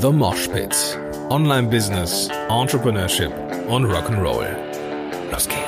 The Mosh Pit. Online Business, Entrepreneurship und Rock'n'Roll. Los geht's.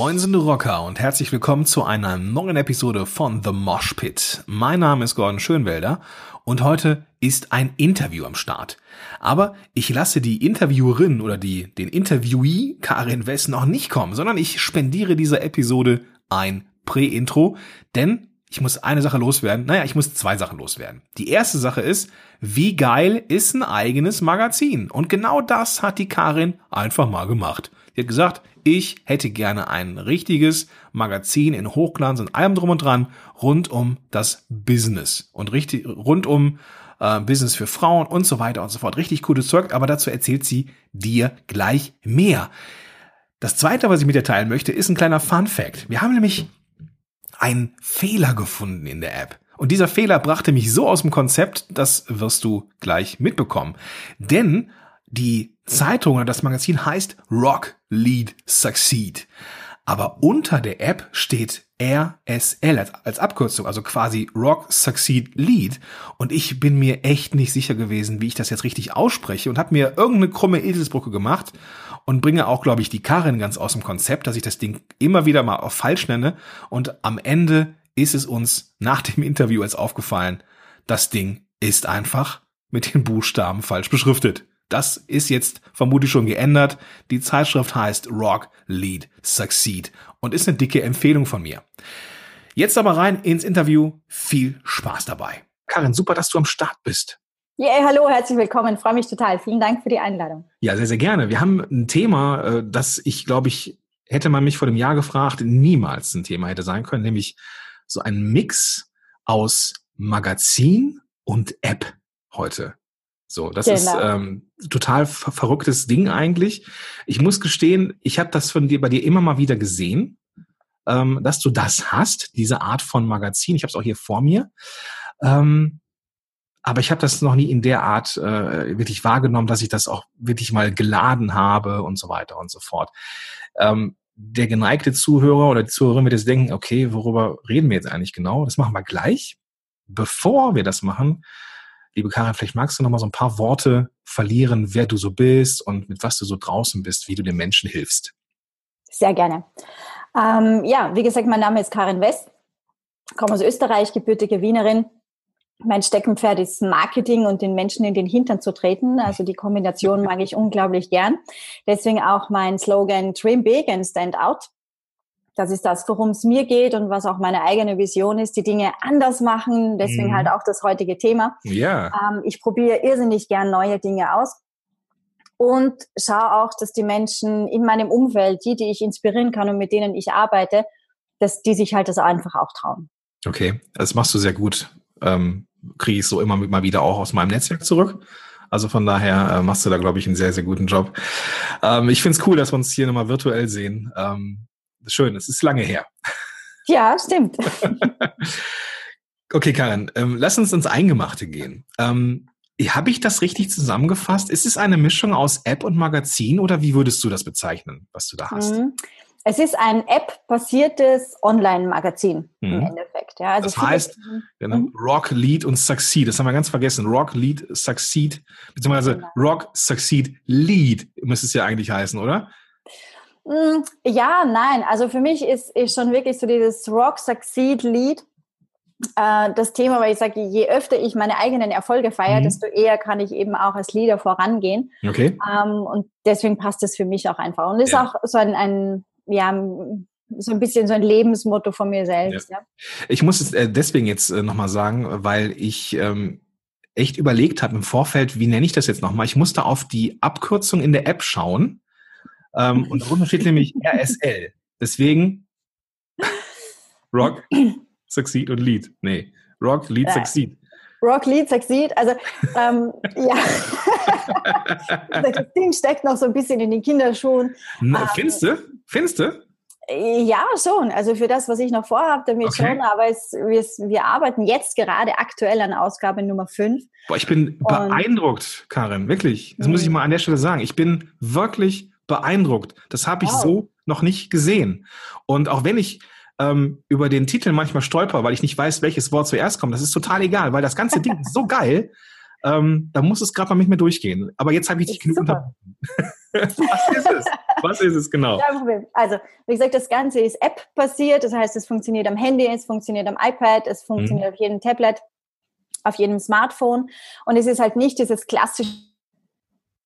Moin sind Rocker und herzlich willkommen zu einer neuen Episode von The Mosh Pit. Mein Name ist Gordon Schönwelder und heute ist ein Interview am Start. Aber ich lasse die Interviewerin oder die, den Interviewee Karin West noch nicht kommen, sondern ich spendiere dieser Episode ein Prä-Intro, denn ich muss eine Sache loswerden. Naja, ich muss zwei Sachen loswerden. Die erste Sache ist, wie geil ist ein eigenes Magazin? Und genau das hat die Karin einfach mal gemacht. Sie hat gesagt, ich hätte gerne ein richtiges Magazin in Hochglanz und allem drum und dran rund um das Business und richtig rund um äh, Business für Frauen und so weiter und so fort. Richtig cooles Zeug, aber dazu erzählt sie dir gleich mehr. Das zweite, was ich mit dir teilen möchte, ist ein kleiner Fun Fact. Wir haben nämlich einen Fehler gefunden in der App. Und dieser Fehler brachte mich so aus dem Konzept, das wirst du gleich mitbekommen. Denn die Zeitung oder das Magazin heißt Rock Lead Succeed. Aber unter der App steht RSL als, als, Abkürzung, also quasi Rock Succeed Lead. Und ich bin mir echt nicht sicher gewesen, wie ich das jetzt richtig ausspreche und habe mir irgendeine krumme Eselsbrücke gemacht und bringe auch, glaube ich, die Karin ganz aus dem Konzept, dass ich das Ding immer wieder mal auf falsch nenne. Und am Ende ist es uns nach dem Interview jetzt aufgefallen, das Ding ist einfach mit den Buchstaben falsch beschriftet. Das ist jetzt vermutlich schon geändert. Die Zeitschrift heißt Rock Lead Succeed und ist eine dicke Empfehlung von mir. Jetzt aber rein ins Interview. Viel Spaß dabei. Karin, super, dass du am Start bist. Yeah, hallo, herzlich willkommen. Freue mich total. Vielen Dank für die Einladung. Ja, sehr, sehr gerne. Wir haben ein Thema, äh, das ich glaube ich, hätte man mich vor dem Jahr gefragt, niemals ein Thema hätte sein können, nämlich so ein Mix aus Magazin und App heute. So, das genau. ist ähm, total ver verrücktes Ding eigentlich. Ich muss gestehen, ich habe das von dir bei dir immer mal wieder gesehen, ähm, dass du das hast, diese Art von Magazin. Ich habe es auch hier vor mir. Ähm, aber ich habe das noch nie in der Art äh, wirklich wahrgenommen, dass ich das auch wirklich mal geladen habe und so weiter und so fort. Ähm, der geneigte Zuhörer oder die Zuhörerin wird jetzt denken, okay, worüber reden wir jetzt eigentlich genau? Das machen wir gleich. Bevor wir das machen, Liebe Karin, vielleicht magst du noch mal so ein paar Worte verlieren, wer du so bist und mit was du so draußen bist, wie du den Menschen hilfst. Sehr gerne. Ähm, ja, wie gesagt, mein Name ist Karin West, komme aus Österreich, gebürtige Wienerin. Mein Steckenpferd ist Marketing und den Menschen in den Hintern zu treten. Also die Kombination mag ich unglaublich gern. Deswegen auch mein Slogan Dream Big and Stand Out. Das ist das, worum es mir geht und was auch meine eigene Vision ist, die Dinge anders machen. Deswegen mhm. halt auch das heutige Thema. Ja. Ähm, ich probiere irrsinnig gern neue Dinge aus und schaue auch, dass die Menschen in meinem Umfeld, die, die ich inspirieren kann und mit denen ich arbeite, dass die sich halt das einfach auch trauen. Okay, das machst du sehr gut. Ähm, Kriege ich so immer mal wieder auch aus meinem Netzwerk zurück. Also von daher äh, machst du da, glaube ich, einen sehr, sehr guten Job. Ähm, ich finde es cool, dass wir uns hier nochmal virtuell sehen. Ähm, schön, es ist lange her. Ja, stimmt. okay, Karin, ähm, lass uns ins Eingemachte gehen. Ähm, Habe ich das richtig zusammengefasst? Ist es eine Mischung aus App und Magazin oder wie würdest du das bezeichnen, was du da hast? Mhm. Es ist ein App-basiertes Online-Magazin mhm. im Endeffekt. Ja, also das heißt, genau, mhm. Rock, Lead und Succeed. Das haben wir ganz vergessen. Rock, Lead, Succeed, beziehungsweise genau. Rock, Succeed, Lead müsste es ja eigentlich heißen, oder? Mm, ja, nein. Also für mich ist, ist schon wirklich so dieses Rock Succeed Lead äh, das Thema, weil ich sage, je öfter ich meine eigenen Erfolge feiere, mhm. desto eher kann ich eben auch als Leader vorangehen. Okay. Ähm, und deswegen passt es für mich auch einfach. Und ist ja. auch so ein, ein, ja, so ein bisschen so ein Lebensmotto von mir selbst. Ja. ja. Ich muss es äh, deswegen jetzt äh, nochmal sagen, weil ich ähm, echt überlegt habe im Vorfeld, wie nenne ich das jetzt nochmal? Ich musste auf die Abkürzung in der App schauen ähm, und darunter steht nämlich RSL. Deswegen Rock, Succeed und Lead. Nee, Rock, Lead, Succeed. Rock, Lead, Succeed. Also, ähm, ja. das Ding steckt noch so ein bisschen in den Kinderschuhen. Na, ähm, findest du? Findest du? Ja, schon. Also für das, was ich noch vorhabe, damit okay. schon. Aber es, wir, wir, arbeiten jetzt gerade aktuell an Ausgabe Nummer 5. Boah, ich bin Und, beeindruckt, Karin, wirklich. Das muss ich mhm. mal an der Stelle sagen. Ich bin wirklich beeindruckt. Das habe ich wow. so noch nicht gesehen. Und auch wenn ich ähm, über den Titel manchmal stolper, weil ich nicht weiß, welches Wort zuerst kommt, das ist total egal, weil das ganze Ding ist so geil. Ähm, da muss es gerade mal nicht mehr durchgehen. Aber jetzt habe ich dich genug unterbrochen. Was ist es? Was ist es genau? Also, wie gesagt, das Ganze ist App-basiert. Das heißt, es funktioniert am Handy, es funktioniert am iPad, es funktioniert mhm. auf jedem Tablet, auf jedem Smartphone. Und es ist halt nicht dieses klassische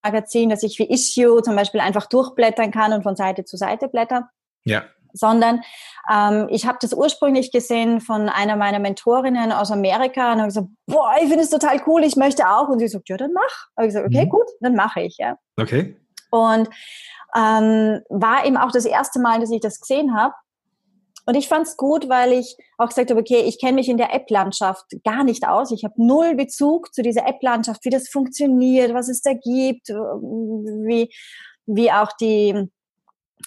Magazin, das ich wie Issue zum Beispiel einfach durchblättern kann und von Seite zu Seite blätter. Ja. Sondern ähm, ich habe das ursprünglich gesehen von einer meiner Mentorinnen aus Amerika und habe gesagt, boah, ich finde es total cool, ich möchte auch. Und sie sagt, ja, dann mach. Habe ich gesagt, okay, mhm. gut, dann mache ich. Ja. Okay. Und ähm, war eben auch das erste Mal, dass ich das gesehen habe. Und ich fand es gut, weil ich auch gesagt habe, okay, ich kenne mich in der App-Landschaft gar nicht aus. Ich habe null Bezug zu dieser App-Landschaft, wie das funktioniert, was es da gibt, wie, wie auch die,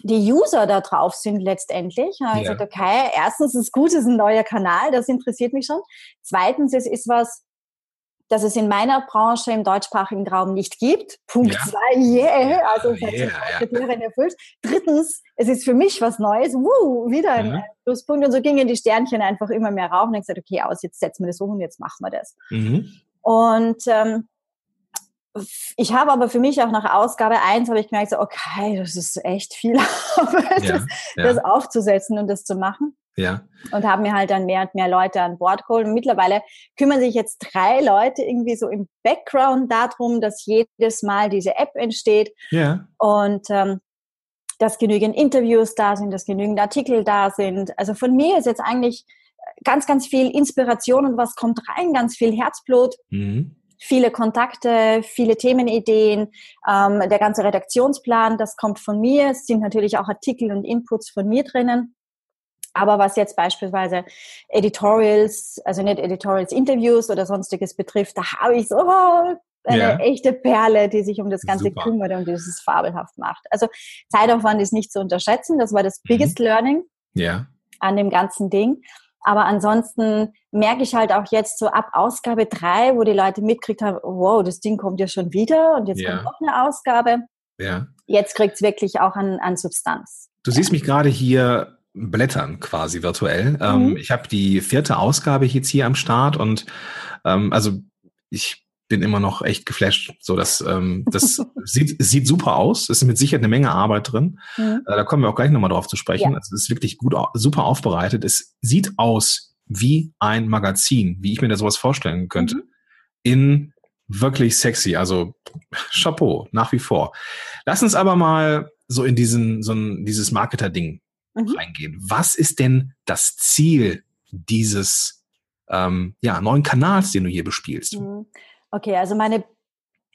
die User da drauf sind letztendlich. Ich ja. gesagt, okay, erstens ist gut, es ist ein neuer Kanal, das interessiert mich schon. Zweitens, es ist was, dass es in meiner Branche im deutschsprachigen Raum nicht gibt. Punkt ja. zwei, yeah, also es yeah, sich Kriterien ja. erfüllt. Drittens, es ist für mich was Neues, Woo, wieder ein mhm. Pluspunkt. Und so gingen die Sternchen einfach immer mehr rauf und ich gesagt, okay, aus, jetzt setzen wir das um und jetzt machen wir das. Mhm. Und ähm, ich habe aber für mich auch nach Ausgabe eins habe ich gemerkt, so, okay, das ist echt viel Arbeit, ja, das, das aufzusetzen und das zu machen. Ja. Und haben mir halt dann mehr und mehr Leute an Bord geholt. Und mittlerweile kümmern sich jetzt drei Leute irgendwie so im Background darum, dass jedes Mal diese App entsteht. Ja. Und ähm, dass genügend Interviews da sind, dass genügend Artikel da sind. Also von mir ist jetzt eigentlich ganz, ganz viel Inspiration und was kommt rein, ganz viel Herzblut. Mhm. Viele Kontakte, viele Themenideen, ähm, der ganze Redaktionsplan, das kommt von mir. Es sind natürlich auch Artikel und Inputs von mir drinnen. Aber was jetzt beispielsweise Editorials, also nicht Editorials, Interviews oder sonstiges betrifft, da habe ich so oh, eine ja. echte Perle, die sich um das Ganze Super. kümmert und dieses fabelhaft macht. Also Zeitaufwand ist nicht zu unterschätzen. Das war das mhm. biggest mhm. learning ja. an dem ganzen Ding. Aber ansonsten merke ich halt auch jetzt so ab Ausgabe drei, wo die Leute mitkriegt haben, wow, das Ding kommt ja schon wieder und jetzt ja. kommt noch eine Ausgabe. Ja. Jetzt kriegt es wirklich auch an, an Substanz. Du siehst mich gerade hier blättern quasi virtuell. Ähm, mhm. Ähm, ich habe die vierte Ausgabe jetzt hier am Start und ähm, also ich bin immer noch echt geflasht. So, dass ähm, das sieht, sieht super aus. Es ist mit Sicherheit eine Menge Arbeit drin. Mhm. Äh, da kommen wir auch gleich nochmal drauf zu sprechen. Ja. Also, es ist wirklich gut, super aufbereitet. Es sieht aus wie ein Magazin, wie ich mir da sowas vorstellen könnte. Mhm. In wirklich sexy. Also Chapeau, nach wie vor. Lass uns aber mal so in diesen, so ein, dieses Marketer-Ding mhm. reingehen. Was ist denn das Ziel dieses ähm, ja, neuen Kanals, den du hier bespielst? Mhm. Okay, also meine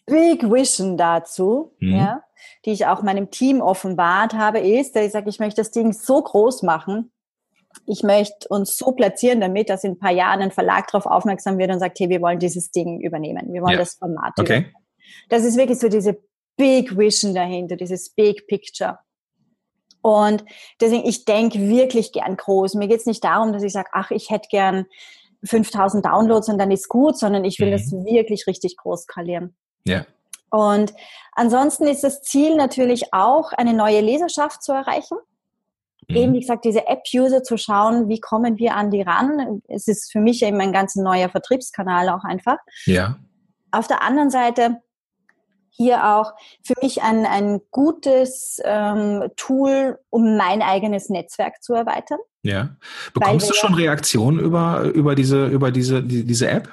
Big Vision dazu, mhm. ja, die ich auch meinem Team offenbart habe, ist, dass ich sage, ich möchte das Ding so groß machen, ich möchte uns so platzieren, damit dass in ein paar Jahren ein Verlag darauf aufmerksam wird und sagt, hey, wir wollen dieses Ding übernehmen, wir wollen ja. das Format okay. übernehmen. Das ist wirklich so diese Big Vision dahinter, dieses Big Picture. Und deswegen, ich denke wirklich gern groß. Mir geht es nicht darum, dass ich sage, ach, ich hätte gern 5000 Downloads und dann ist gut, sondern ich will mhm. das wirklich richtig groß skalieren. Ja. Und ansonsten ist das Ziel natürlich auch, eine neue Leserschaft zu erreichen. Mhm. Eben, wie gesagt, diese App-User zu schauen, wie kommen wir an die ran. Es ist für mich eben ein ganz neuer Vertriebskanal auch einfach. Ja. Auf der anderen Seite hier auch für mich ein, ein gutes ähm, Tool, um mein eigenes Netzwerk zu erweitern. Ja. Bekommst du schon Reaktionen über, über, diese, über diese, die, diese App?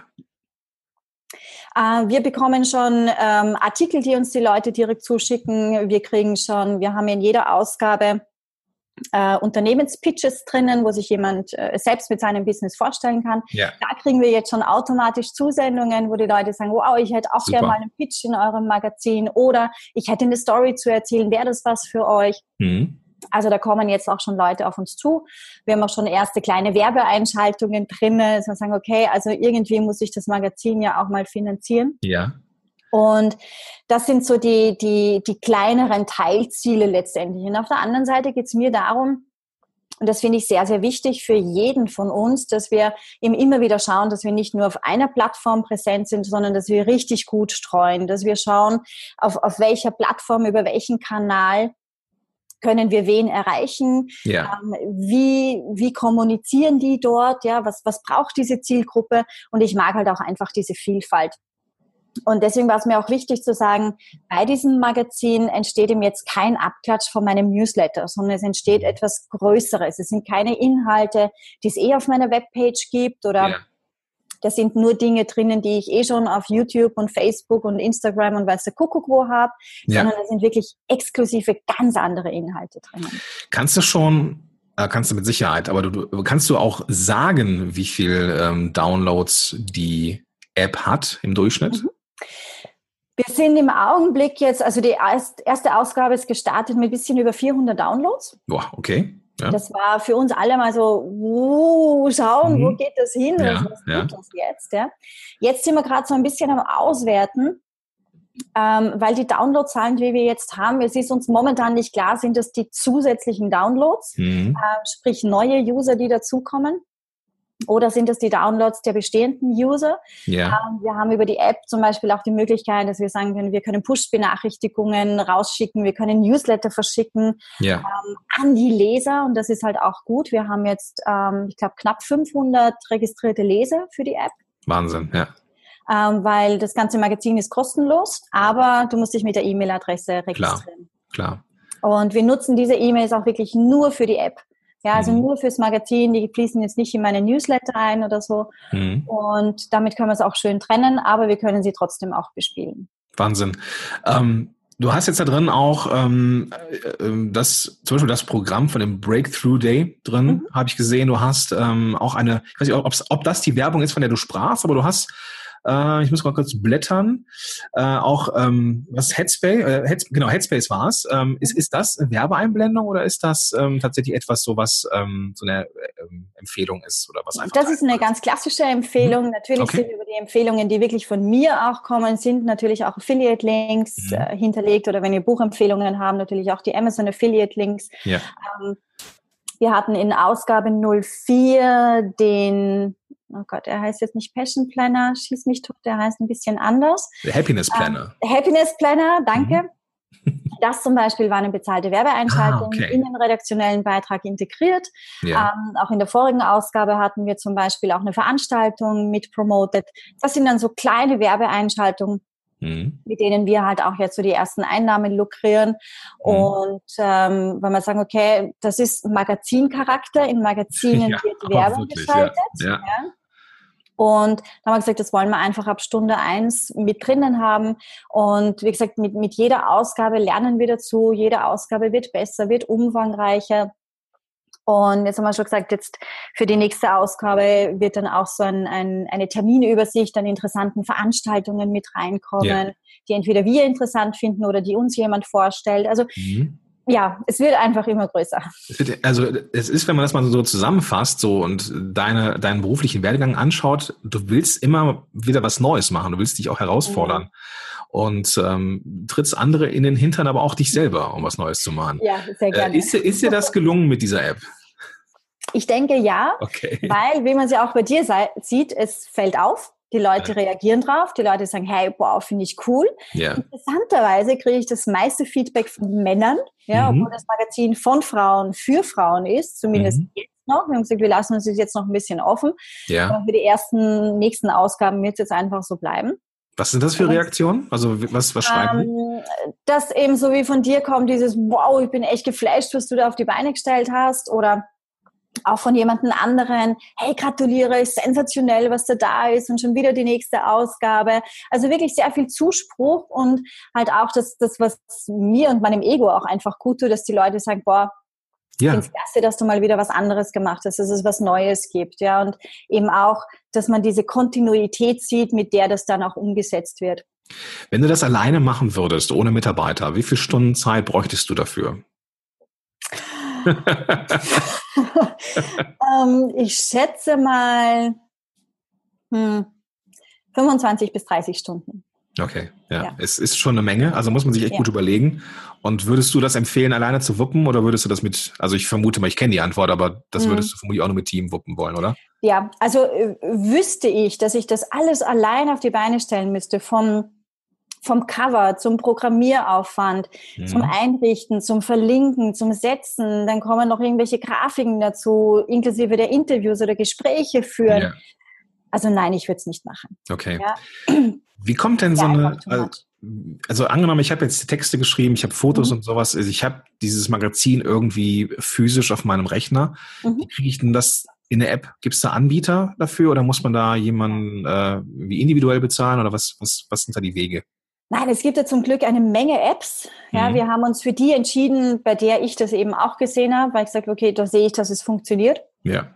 Äh, wir bekommen schon ähm, Artikel, die uns die Leute direkt zuschicken. Wir kriegen schon, wir haben in jeder Ausgabe äh, Unternehmenspitches drinnen, wo sich jemand äh, selbst mit seinem Business vorstellen kann. Ja. Da kriegen wir jetzt schon automatisch Zusendungen, wo die Leute sagen, wow, ich hätte auch gerne mal einen Pitch in eurem Magazin oder ich hätte eine Story zu erzählen, wäre das was für euch? Mhm. Also da kommen jetzt auch schon Leute auf uns zu. Wir haben auch schon erste kleine Werbeeinschaltungen drin, dass wir sagen, okay, also irgendwie muss ich das Magazin ja auch mal finanzieren. Ja. Und das sind so die, die, die kleineren Teilziele letztendlich. Und auf der anderen Seite geht es mir darum, und das finde ich sehr, sehr wichtig für jeden von uns, dass wir eben immer wieder schauen, dass wir nicht nur auf einer Plattform präsent sind, sondern dass wir richtig gut streuen, dass wir schauen, auf, auf welcher Plattform, über welchen Kanal können wir wen erreichen? Ja. Ähm, wie, wie kommunizieren die dort? Ja, was, was braucht diese Zielgruppe? Und ich mag halt auch einfach diese Vielfalt. Und deswegen war es mir auch wichtig zu sagen, bei diesem Magazin entsteht ihm jetzt kein Abklatsch von meinem Newsletter, sondern es entsteht mhm. etwas Größeres. Es sind keine Inhalte, die es eh auf meiner Webpage gibt oder ja. da sind nur Dinge drinnen, die ich eh schon auf YouTube und Facebook und Instagram und weiß der Kuckuck wo habe, ja. sondern da sind wirklich exklusive, ganz andere Inhalte drinnen. Kannst du schon äh, kannst du mit Sicherheit, aber du, kannst du auch sagen, wie viel ähm, Downloads die App hat im Durchschnitt? Mhm. Wir sind im Augenblick jetzt, also die erste Ausgabe ist gestartet mit ein bisschen über 400 Downloads. Boah, okay. Ja. Das war für uns alle mal so, uh, schauen, mhm. wo geht das hin? Ja, was ja. das jetzt? Ja? Jetzt sind wir gerade so ein bisschen am Auswerten, ähm, weil die Downloadzahlen, die wir jetzt haben, es ist uns momentan nicht klar, sind das die zusätzlichen Downloads, mhm. äh, sprich neue User, die dazukommen. Oder sind es die Downloads der bestehenden User? Ja. Ähm, wir haben über die App zum Beispiel auch die Möglichkeit, dass wir sagen können, wir können Push-Benachrichtigungen rausschicken, wir können Newsletter verschicken ja. ähm, an die Leser und das ist halt auch gut. Wir haben jetzt, ähm, ich glaube, knapp 500 registrierte Leser für die App. Wahnsinn, ja. Ähm, weil das ganze Magazin ist kostenlos, aber du musst dich mit der E-Mail-Adresse registrieren. Klar, klar. Und wir nutzen diese E-Mails auch wirklich nur für die App. Ja, also mhm. nur fürs Magazin, die fließen jetzt nicht in meine Newsletter ein oder so. Mhm. Und damit können wir es auch schön trennen, aber wir können sie trotzdem auch bespielen. Wahnsinn. Ähm, du hast jetzt da drin auch ähm, äh, das, zum Beispiel das Programm von dem Breakthrough Day drin, mhm. habe ich gesehen. Du hast ähm, auch eine, ich weiß nicht, ob das die Werbung ist, von der du sprachst, aber du hast äh, ich muss mal kurz blättern. Äh, auch ähm, was Headspace, äh, Heads, genau Headspace war es. Ähm, ist ist das Werbeeinblendung oder ist das ähm, tatsächlich etwas, so was ähm, so eine ähm, Empfehlung ist oder was einfach? Das ist eine ganz klassische Empfehlung. Mhm. Natürlich okay. sind über die Empfehlungen, die wirklich von mir auch kommen, sind natürlich auch Affiliate-Links mhm. äh, hinterlegt oder wenn wir Buchempfehlungen haben, natürlich auch die Amazon Affiliate-Links. Ja. Ähm, wir hatten in Ausgabe 04 den oh Gott, er heißt jetzt nicht Passion Planner, schieß mich tot, der heißt ein bisschen anders. Der Happiness Planner. Ähm, Happiness Planner, danke. Mhm. Das zum Beispiel war eine bezahlte Werbeeinschaltung ah, okay. in den redaktionellen Beitrag integriert. Ja. Ähm, auch in der vorigen Ausgabe hatten wir zum Beispiel auch eine Veranstaltung mit promoted. Das sind dann so kleine Werbeeinschaltungen, Mhm. mit denen wir halt auch jetzt so die ersten Einnahmen lukrieren. Mhm. Und ähm, wenn wir sagen, okay, das ist Magazincharakter, in Magazinen ja, wird Werbung wirklich, geschaltet. Ja. Ja. Und da haben wir gesagt, das wollen wir einfach ab Stunde eins mit drinnen haben. Und wie gesagt, mit, mit jeder Ausgabe lernen wir dazu. Jede Ausgabe wird besser, wird umfangreicher. Und jetzt haben wir schon gesagt, jetzt für die nächste Ausgabe wird dann auch so ein, ein, eine Terminübersicht an interessanten Veranstaltungen mit reinkommen, ja. die entweder wir interessant finden oder die uns jemand vorstellt. Also mhm. ja, es wird einfach immer größer. Es wird, also es ist, wenn man das mal so zusammenfasst so und deine, deinen beruflichen Werdegang anschaut, du willst immer wieder was Neues machen, du willst dich auch herausfordern. Mhm und ähm, trittst andere in den Hintern, aber auch dich selber, um was Neues zu machen. Ja, sehr gerne. Äh, ist, ist dir das gelungen mit dieser App? Ich denke ja, okay. weil, wie man sie auch bei dir sieht, es fällt auf. Die Leute reagieren drauf, die Leute sagen, hey, wow, finde ich cool. Ja. Interessanterweise kriege ich das meiste Feedback von Männern, ja, mhm. obwohl das Magazin von Frauen für Frauen ist, zumindest mhm. jetzt noch. Wir haben gesagt, wir lassen uns jetzt noch ein bisschen offen. Ja. Aber für die ersten nächsten Ausgaben wird es jetzt einfach so bleiben. Was sind das für Reaktionen? Also was, was schreiben ähm? Das eben so wie von dir kommt, dieses Wow, ich bin echt geflasht, was du da auf die Beine gestellt hast. Oder auch von jemandem anderen, hey, gratuliere, ist sensationell, was da da ist und schon wieder die nächste Ausgabe. Also wirklich sehr viel Zuspruch und halt auch das, das was mir und meinem Ego auch einfach gut tut, dass die Leute sagen, boah, ja. Es klasse, dass du mal wieder was anderes gemacht hast, dass es was Neues gibt, ja. Und eben auch, dass man diese Kontinuität sieht, mit der das dann auch umgesetzt wird. Wenn du das alleine machen würdest, ohne Mitarbeiter, wie viele Stunden Zeit bräuchtest du dafür? ähm, ich schätze mal hm, 25 bis 30 Stunden. Okay, ja. ja. Es ist schon eine Menge, also muss man sich echt ja. gut überlegen. Und würdest du das empfehlen, alleine zu wuppen oder würdest du das mit, also ich vermute mal, ich kenne die Antwort, aber das mhm. würdest du vermutlich auch nur mit Team wuppen wollen, oder? Ja, also äh, wüsste ich, dass ich das alles allein auf die Beine stellen müsste, vom vom Cover zum Programmieraufwand, mhm. zum Einrichten, zum Verlinken, zum Setzen. Dann kommen noch irgendwelche Grafiken dazu, inklusive der Interviews oder Gespräche führen. Ja. Also nein, ich würde es nicht machen. Okay. Ja. Wie kommt denn so eine, also, also angenommen, ich habe jetzt Texte geschrieben, ich habe Fotos mhm. und sowas, also ich habe dieses Magazin irgendwie physisch auf meinem Rechner. Mhm. Wie kriege ich denn das in der App? Gibt es da Anbieter dafür oder muss man da jemanden äh, wie individuell bezahlen oder was, was, was sind da die Wege? Nein, es gibt ja zum Glück eine Menge Apps. Ja, mhm. wir haben uns für die entschieden, bei der ich das eben auch gesehen habe, weil ich gesagt okay, da sehe ich, dass es funktioniert. Ja.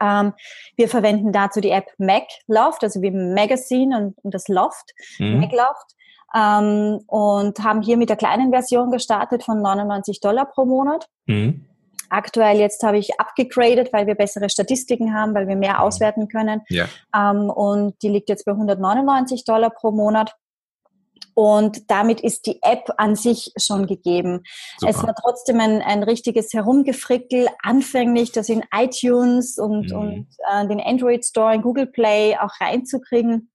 Ähm, wir verwenden dazu die App MacLoft, also wie Magazine und, und das Loft, mhm. MacLoft. Ähm, und haben hier mit der kleinen Version gestartet von 99 Dollar pro Monat. Mhm. Aktuell jetzt habe ich abgegradet, weil wir bessere Statistiken haben, weil wir mehr mhm. auswerten können. Ja. Ähm, und die liegt jetzt bei 199 Dollar pro Monat. Und damit ist die App an sich schon gegeben. Super. Es war trotzdem ein, ein richtiges Herumgefrickel, anfänglich das in iTunes und, mhm. und äh, den Android Store, in Google Play auch reinzukriegen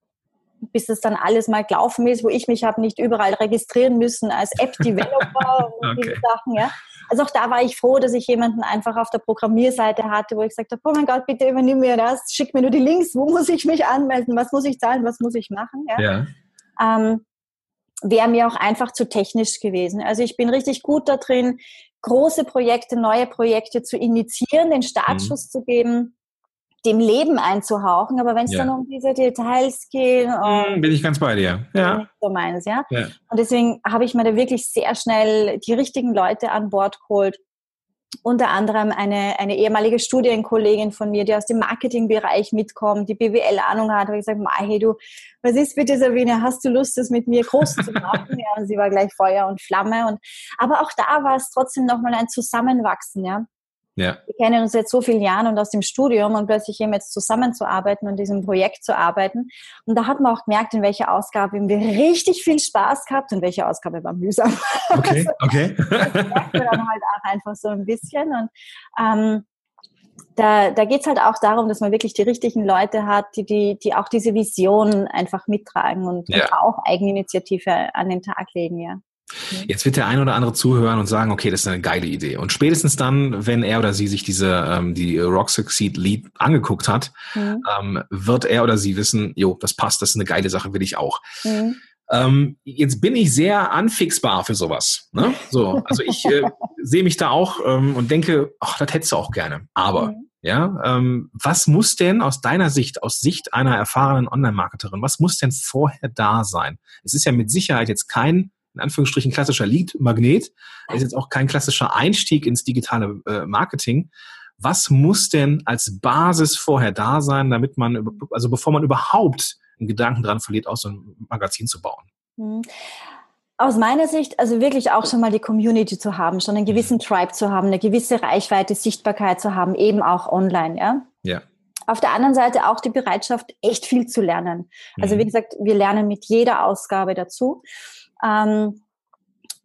bis es dann alles mal gelaufen ist, wo ich mich habe nicht überall registrieren müssen als App-Developer und okay. diese Sachen. Ja. Also auch da war ich froh, dass ich jemanden einfach auf der Programmierseite hatte, wo ich gesagt habe, oh mein Gott, bitte übernimm mir das, schick mir nur die Links, wo muss ich mich anmelden, was muss ich zahlen, was muss ich machen. Ja. ja. Ähm, wäre mir auch einfach zu technisch gewesen. Also ich bin richtig gut da drin, große Projekte, neue Projekte zu initiieren, den Startschuss mhm. zu geben, dem Leben einzuhauchen. Aber wenn es ja. dann um diese Details geht, mhm, bin ich ganz bei dir. Ja. Nicht so meins, ja? ja. Und deswegen habe ich mir da wirklich sehr schnell die richtigen Leute an Bord geholt unter anderem eine, eine ehemalige Studienkollegin von mir, die aus dem Marketingbereich mitkommt, die BWL-Ahnung hat, habe ich gesagt, hey du, was ist bitte Sabine, hast du Lust, das mit mir groß zu machen? ja, und sie war gleich Feuer und Flamme. Und, aber auch da war es trotzdem nochmal ein Zusammenwachsen, ja. Ja. Wir kennen uns seit so vielen Jahren und aus dem Studium und plötzlich eben jetzt zusammenzuarbeiten und diesem Projekt zu arbeiten. Und da hat man auch gemerkt, in welcher Ausgabe haben wir richtig viel Spaß gehabt und welche Ausgabe war mühsam. Okay, okay. das merkt man dann halt auch einfach so ein bisschen. Und ähm, da, da geht es halt auch darum, dass man wirklich die richtigen Leute hat, die, die, die auch diese Vision einfach mittragen und, ja. und auch Eigeninitiative an den Tag legen, ja. Jetzt wird der ein oder andere zuhören und sagen, okay, das ist eine geile Idee. Und spätestens dann, wenn er oder sie sich diese ähm, die Rock Succeed Lead angeguckt hat, mhm. ähm, wird er oder sie wissen, jo, das passt, das ist eine geile Sache, will ich auch. Mhm. Ähm, jetzt bin ich sehr anfixbar für sowas. Ne? So, also ich äh, sehe mich da auch ähm, und denke, ach, das hättest du auch gerne. Aber mhm. ja, ähm, was muss denn aus deiner Sicht, aus Sicht einer erfahrenen Online-Marketerin, was muss denn vorher da sein? Es ist ja mit Sicherheit jetzt kein in Anführungsstrichen klassischer Lead-Magnet. ist jetzt auch kein klassischer Einstieg ins digitale äh, Marketing. Was muss denn als Basis vorher da sein, damit man, also bevor man überhaupt einen Gedanken dran verliert, auch so ein Magazin zu bauen? Mhm. Aus meiner Sicht, also wirklich auch schon mal die Community zu haben, schon einen gewissen. Tribe zu haben, eine gewisse Reichweite, Sichtbarkeit zu haben, eben auch online, ja? Ja. Auf der anderen Seite auch die Bereitschaft, echt viel zu lernen. Also mhm. wie gesagt, wir lernen mit jeder Ausgabe dazu. Ähm,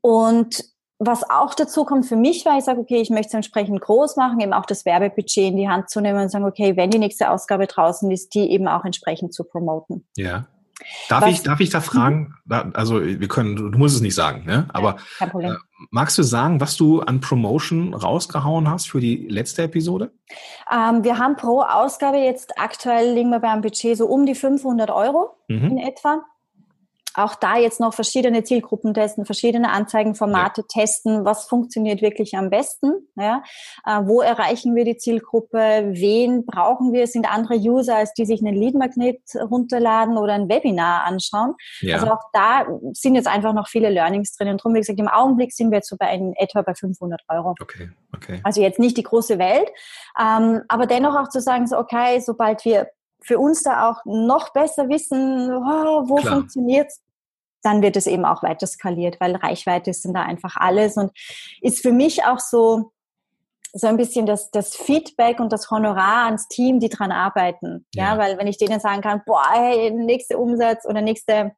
und was auch dazu kommt für mich, weil ich sage, okay, ich möchte es entsprechend groß machen, eben auch das Werbebudget in die Hand zu nehmen und sagen, okay, wenn die nächste Ausgabe draußen ist, die eben auch entsprechend zu promoten. Ja. Darf was, ich, darf ich da fragen? Mhm. Also wir können, du musst es nicht sagen, ne? Aber äh, magst du sagen, was du an Promotion rausgehauen hast für die letzte Episode? Ähm, wir haben pro Ausgabe jetzt aktuell liegen wir beim Budget so um die 500 Euro mhm. in etwa auch da jetzt noch verschiedene Zielgruppen testen, verschiedene Anzeigenformate ja. testen, was funktioniert wirklich am besten, ja, äh, wo erreichen wir die Zielgruppe, wen brauchen wir, sind andere User, als die sich einen Lead-Magnet runterladen oder ein Webinar anschauen. Ja. Also auch da sind jetzt einfach noch viele Learnings drin und darum, wie gesagt, im Augenblick sind wir jetzt so bei in etwa bei 500 Euro. Okay, okay. Also jetzt nicht die große Welt, ähm, aber dennoch auch zu sagen, so okay, sobald wir für uns da auch noch besser wissen, oh, wo funktioniert es, dann wird es eben auch weiter skaliert, weil Reichweite ist dann da einfach alles und ist für mich auch so, so ein bisschen das, das Feedback und das Honorar ans Team, die dran arbeiten. Ja, ja weil wenn ich denen sagen kann, boah, hey, nächste Umsatz oder nächste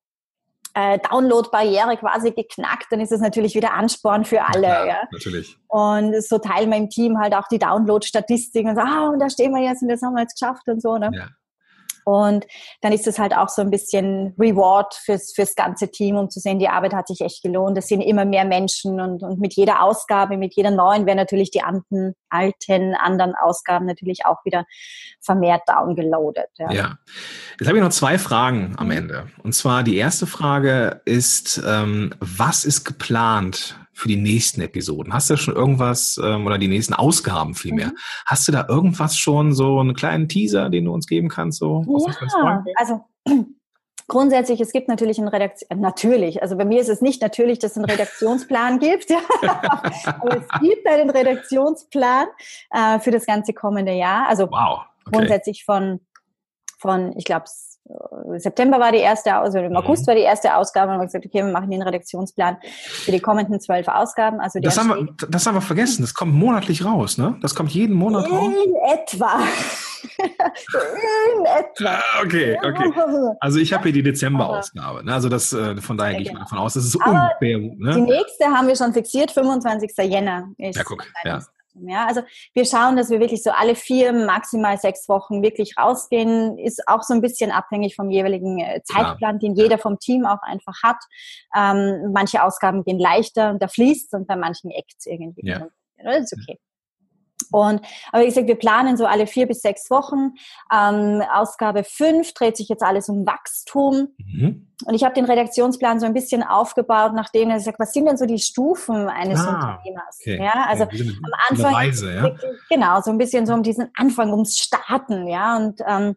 äh, Download-Barriere quasi geknackt, dann ist das natürlich wieder Ansporn für alle. Ja, ja. natürlich. Und so teilen wir im Team halt auch die Download-Statistiken und so, ah, und da stehen wir jetzt und das haben wir jetzt geschafft und so. Ne? Ja. Und dann ist es halt auch so ein bisschen Reward fürs, fürs ganze Team, um zu sehen, die Arbeit hat sich echt gelohnt. Es sind immer mehr Menschen und, und mit jeder Ausgabe, mit jeder neuen werden natürlich die alten, alten anderen Ausgaben natürlich auch wieder vermehrt downgeloadet. Ja. ja. Jetzt habe ich noch zwei Fragen am mhm. Ende. Und zwar die erste Frage ist, ähm, was ist geplant für die nächsten Episoden? Hast du schon irgendwas ähm, oder die nächsten Ausgaben vielmehr? Mhm. Hast du da irgendwas schon, so einen kleinen Teaser, den du uns geben kannst? So, ja, also Grundsätzlich, es gibt natürlich einen Redaktion, äh, natürlich, also bei mir ist es nicht natürlich, dass es einen Redaktionsplan gibt, aber es gibt einen Redaktionsplan äh, für das ganze kommende Jahr. Also wow, okay. grundsätzlich von, von ich glaube, September war die erste, also im August mhm. war die erste Ausgabe und haben gesagt, okay, wir machen den Redaktionsplan für die kommenden zwölf Ausgaben. Also das, haben wir, das haben wir vergessen, das kommt monatlich raus, ne? Das kommt jeden Monat in raus? In etwa. in etwa. Ah, okay, okay. Also ich habe hier die Dezember-Ausgabe, ne? also das, äh, von daher gehe ich mal davon aus, das ist ungefähr. Ne? Die nächste haben wir schon fixiert, 25. Jänner. Ja, guck, ja. Ja, also wir schauen, dass wir wirklich so alle vier, maximal sechs Wochen wirklich rausgehen. Ist auch so ein bisschen abhängig vom jeweiligen äh, Zeitplan, den jeder vom Team auch einfach hat. Ähm, manche Ausgaben gehen leichter und da fließt und bei manchen eckt irgendwie. Ja. Das ist okay. Und, aber wie gesagt, wir planen so alle vier bis sechs Wochen. Ähm, Ausgabe fünf dreht sich jetzt alles um Wachstum. Mhm. Und ich habe den Redaktionsplan so ein bisschen aufgebaut, nachdem er sagt, was sind denn so die Stufen eines ah, Unternehmers? Okay. Ja, also okay. am Anfang, Reise, ja? genau, so ein bisschen so um diesen Anfang, ums Starten, ja, und ähm,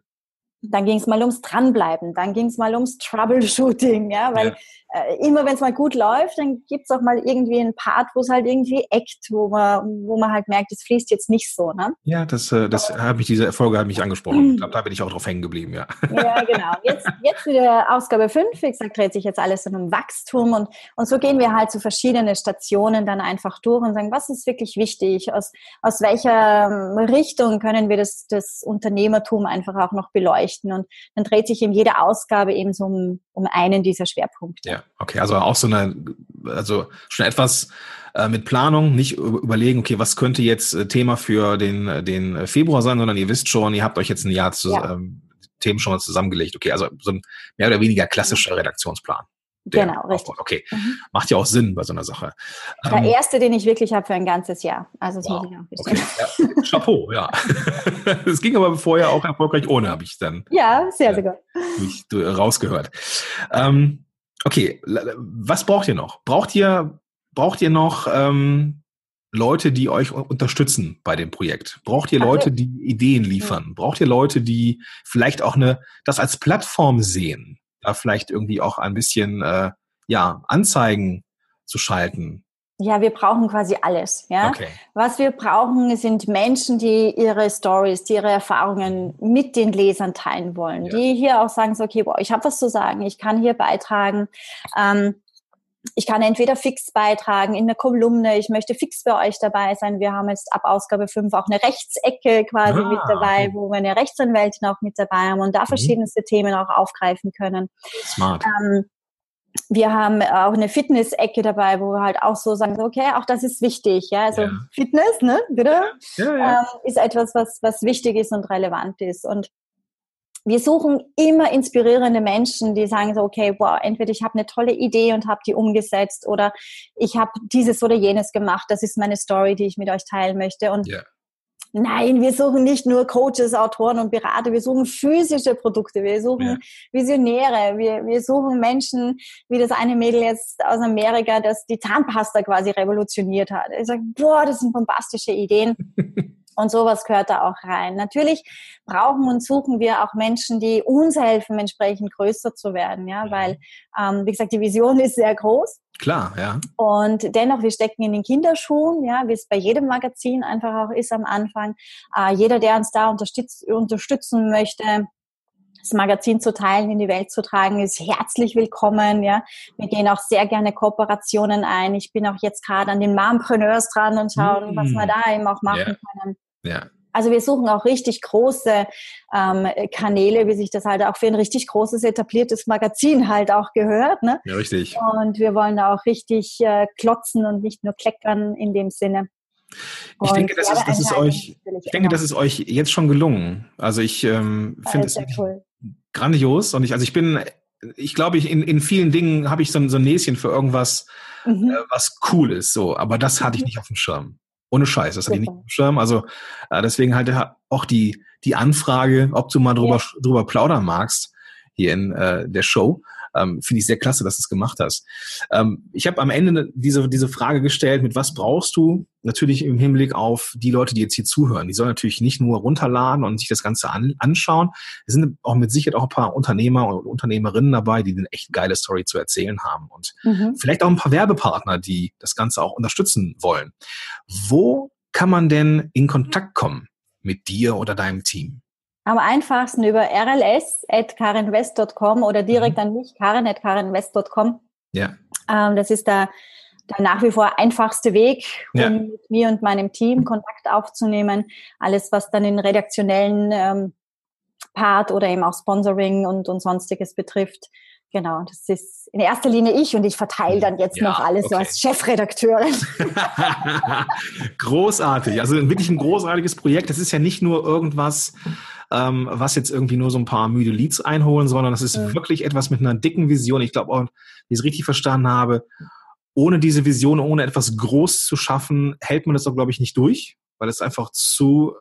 dann ging es mal ums Dranbleiben, dann ging es mal ums Troubleshooting, ja, weil ja. Äh, immer wenn es mal gut läuft, dann gibt es auch mal irgendwie einen Part, wo es halt irgendwie eckt, wo man, wo man halt merkt, es fließt jetzt nicht so, ne? Ja, das, äh, das habe ich, diese Erfolge hat mich angesprochen. Ich glaube, da bin ich auch drauf hängen geblieben, ja. Ja, genau. Jetzt, jetzt wieder Ausgabe 5, wie gesagt, dreht sich jetzt alles um Wachstum und, und so gehen wir halt zu verschiedenen Stationen dann einfach durch und sagen, was ist wirklich wichtig? Aus, aus welcher ähm, Richtung können wir das, das Unternehmertum einfach auch noch beleuchten? Und dann dreht sich in jeder Ausgabe eben so um, um einen dieser Schwerpunkte. Ja, okay, also auch so eine, also schon etwas äh, mit Planung, nicht überlegen, okay, was könnte jetzt äh, Thema für den, den Februar sein, sondern ihr wisst schon, ihr habt euch jetzt ein Jahr zu, ja. ähm, Themen schon mal zusammengelegt. Okay, also so ein mehr oder weniger klassischer Redaktionsplan. Genau, richtig. Aufbaut. Okay, mhm. macht ja auch Sinn bei so einer Sache. Der ähm, erste, den ich wirklich habe für ein ganzes Jahr. Also das wow. muss ich auch wissen. Okay. Ja. Chapeau, ja. Es ging aber vorher auch erfolgreich ohne, habe ich dann. Ja, sehr, sehr gut. Mich rausgehört. Ähm, okay, was braucht ihr noch? Braucht ihr, braucht ihr noch ähm, Leute, die euch unterstützen bei dem Projekt? Braucht ihr Leute, die Ideen liefern? Braucht ihr Leute, die vielleicht auch eine, das als Plattform sehen? Da vielleicht irgendwie auch ein bisschen, äh, ja, Anzeigen zu schalten? Ja, wir brauchen quasi alles. Ja? Okay. Was wir brauchen, sind Menschen, die ihre Stories, die ihre Erfahrungen mit den Lesern teilen wollen, ja. die hier auch sagen, so, okay, boah, ich habe was zu sagen, ich kann hier beitragen. Ähm, ich kann entweder fix beitragen in der Kolumne, ich möchte fix bei euch dabei sein. Wir haben jetzt ab Ausgabe 5 auch eine Rechtsecke quasi ah, mit dabei, wo wir eine Rechtsanwältin auch mit dabei haben und da mhm. verschiedenste Themen auch aufgreifen können. Smart. Ähm, wir haben auch eine Fitness-Ecke dabei, wo wir halt auch so sagen, okay, auch das ist wichtig, ja, also ja. Fitness, ne, bitte, ja, ja, ähm, ist etwas, was, was wichtig ist und relevant ist und wir suchen immer inspirierende Menschen, die sagen so, okay, wow, entweder ich habe eine tolle Idee und habe die umgesetzt oder ich habe dieses oder jenes gemacht. Das ist meine Story, die ich mit euch teilen möchte. Und yeah. Nein, wir suchen nicht nur Coaches, Autoren und Berater, wir suchen physische Produkte, wir suchen ja. Visionäre, wir, wir suchen Menschen, wie das eine Mädel jetzt aus Amerika, das die Zahnpasta quasi revolutioniert hat. Ich sage, boah, das sind bombastische Ideen. Und sowas gehört da auch rein. Natürlich brauchen und suchen wir auch Menschen, die uns helfen, entsprechend größer zu werden, ja, weil, ähm, wie gesagt, die Vision ist sehr groß. Klar, ja. Und dennoch, wir stecken in den Kinderschuhen, ja, wie es bei jedem Magazin einfach auch ist am Anfang. Äh, jeder, der uns da unterstütz unterstützen möchte, das Magazin zu teilen, in die Welt zu tragen, ist herzlich willkommen. Ja, wir gehen auch sehr gerne Kooperationen ein. Ich bin auch jetzt gerade an den Mompreneurs dran und schauen, mm. was wir da eben auch machen yeah. können. Ja. Also wir suchen auch richtig große ähm, Kanäle, wie sich das halt auch für ein richtig großes etabliertes Magazin halt auch gehört. Ne? Ja, richtig. Und wir wollen da auch richtig äh, klotzen und nicht nur kleckern in dem Sinne. Ich denke, das ist, das ist euch, ich denke, das ist euch jetzt schon gelungen. Also ich ähm, finde es, cool. grandios. Und ich, also ich bin, ich glaube, ich in, in vielen Dingen habe ich so, so ein Näschen für irgendwas, mhm. äh, was cool ist. So, aber das hatte ich mhm. nicht auf dem Schirm. Ohne Scheiß, das hatte ich nicht dem Schirm. Also äh, deswegen halt auch die, die Anfrage, ob du mal drüber, ja. drüber plaudern magst hier in äh, der Show. Ähm, Finde ich sehr klasse, dass du es gemacht hast. Ähm, ich habe am Ende diese, diese Frage gestellt, mit was brauchst du? Natürlich im Hinblick auf die Leute, die jetzt hier zuhören. Die sollen natürlich nicht nur runterladen und sich das Ganze an, anschauen. Es sind auch mit Sicherheit auch ein paar Unternehmer und Unternehmerinnen dabei, die eine echt geile Story zu erzählen haben. Und mhm. vielleicht auch ein paar Werbepartner, die das Ganze auch unterstützen wollen. Wo kann man denn in Kontakt kommen mit dir oder deinem Team? Am einfachsten über rls.karenwest.com oder direkt mhm. an mich, karen.karenwest.com. Ja. Ähm, das ist der, der nach wie vor einfachste Weg, um ja. mit mir und meinem Team Kontakt aufzunehmen. Alles, was dann den redaktionellen ähm, Part oder eben auch Sponsoring und, und sonstiges betrifft. Genau, das ist in erster Linie ich und ich verteile dann jetzt ja, noch alles okay. so als Chefredakteurin. Großartig, also wirklich ein großartiges Projekt. Das ist ja nicht nur irgendwas, ähm, was jetzt irgendwie nur so ein paar müde Leads einholen, sondern das ist mhm. wirklich etwas mit einer dicken Vision. Ich glaube, wenn ich es richtig verstanden habe, ohne diese Vision, ohne etwas groß zu schaffen, hält man das doch, glaube ich, nicht durch, weil es einfach zu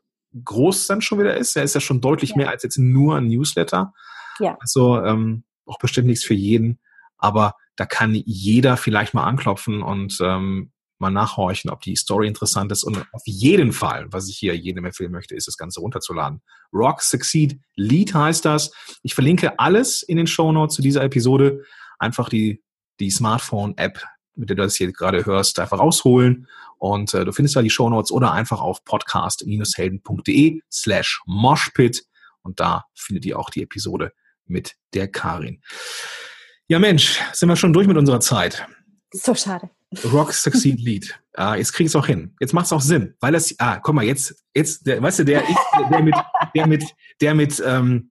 groß dann schon wieder ist. Er ist ja schon deutlich ja. mehr als jetzt nur ein Newsletter. Ja. Also ähm, auch bestimmt nichts für jeden, aber da kann jeder vielleicht mal anklopfen und ähm, mal nachhorchen, ob die Story interessant ist. Und auf jeden Fall, was ich hier jedem empfehlen möchte, ist das Ganze runterzuladen. Rock Succeed Lead heißt das. Ich verlinke alles in den Show Notes zu dieser Episode. Einfach die, die Smartphone-App, mit der du das hier gerade hörst, einfach rausholen. Und äh, du findest da die Show Notes oder einfach auf podcast-helden.de slash moshpit. Und da findet ihr auch die Episode mit der Karin. Ja Mensch, sind wir schon durch mit unserer Zeit. So schade. Rock Succeed Lead. Ah, jetzt krieg ich es auch hin. Jetzt macht es auch Sinn, weil das, ah, guck mal, jetzt, jetzt, der, weißt du, der, ich, der mit, der mit, der mit ähm,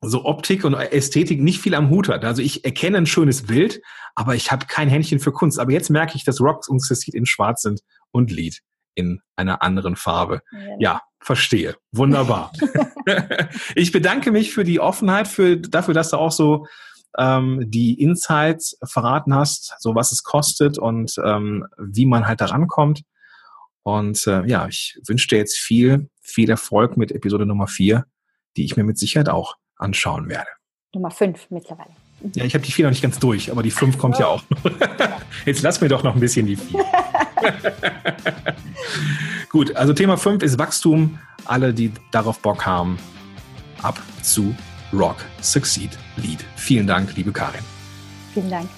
so Optik und Ästhetik nicht viel am Hut hat. Also ich erkenne ein schönes Bild, aber ich habe kein Händchen für Kunst. Aber jetzt merke ich, dass Rock und Succeed in Schwarz sind und Lead in einer anderen Farbe. Ja, ja verstehe. Wunderbar. ich bedanke mich für die Offenheit, für, dafür, dass du auch so ähm, die Insights verraten hast, so was es kostet und ähm, wie man halt da rankommt. Und äh, ja, ich wünsche dir jetzt viel, viel Erfolg mit Episode Nummer 4, die ich mir mit Sicherheit auch anschauen werde. Nummer 5 mittlerweile. Ja, ich habe die 4 noch nicht ganz durch, aber die 5 kommt ja auch noch. Jetzt lass mir doch noch ein bisschen die 4. Gut, also Thema 5 ist Wachstum. Alle, die darauf Bock haben, ab zu Rock Succeed Lead. Vielen Dank, liebe Karin. Vielen Dank.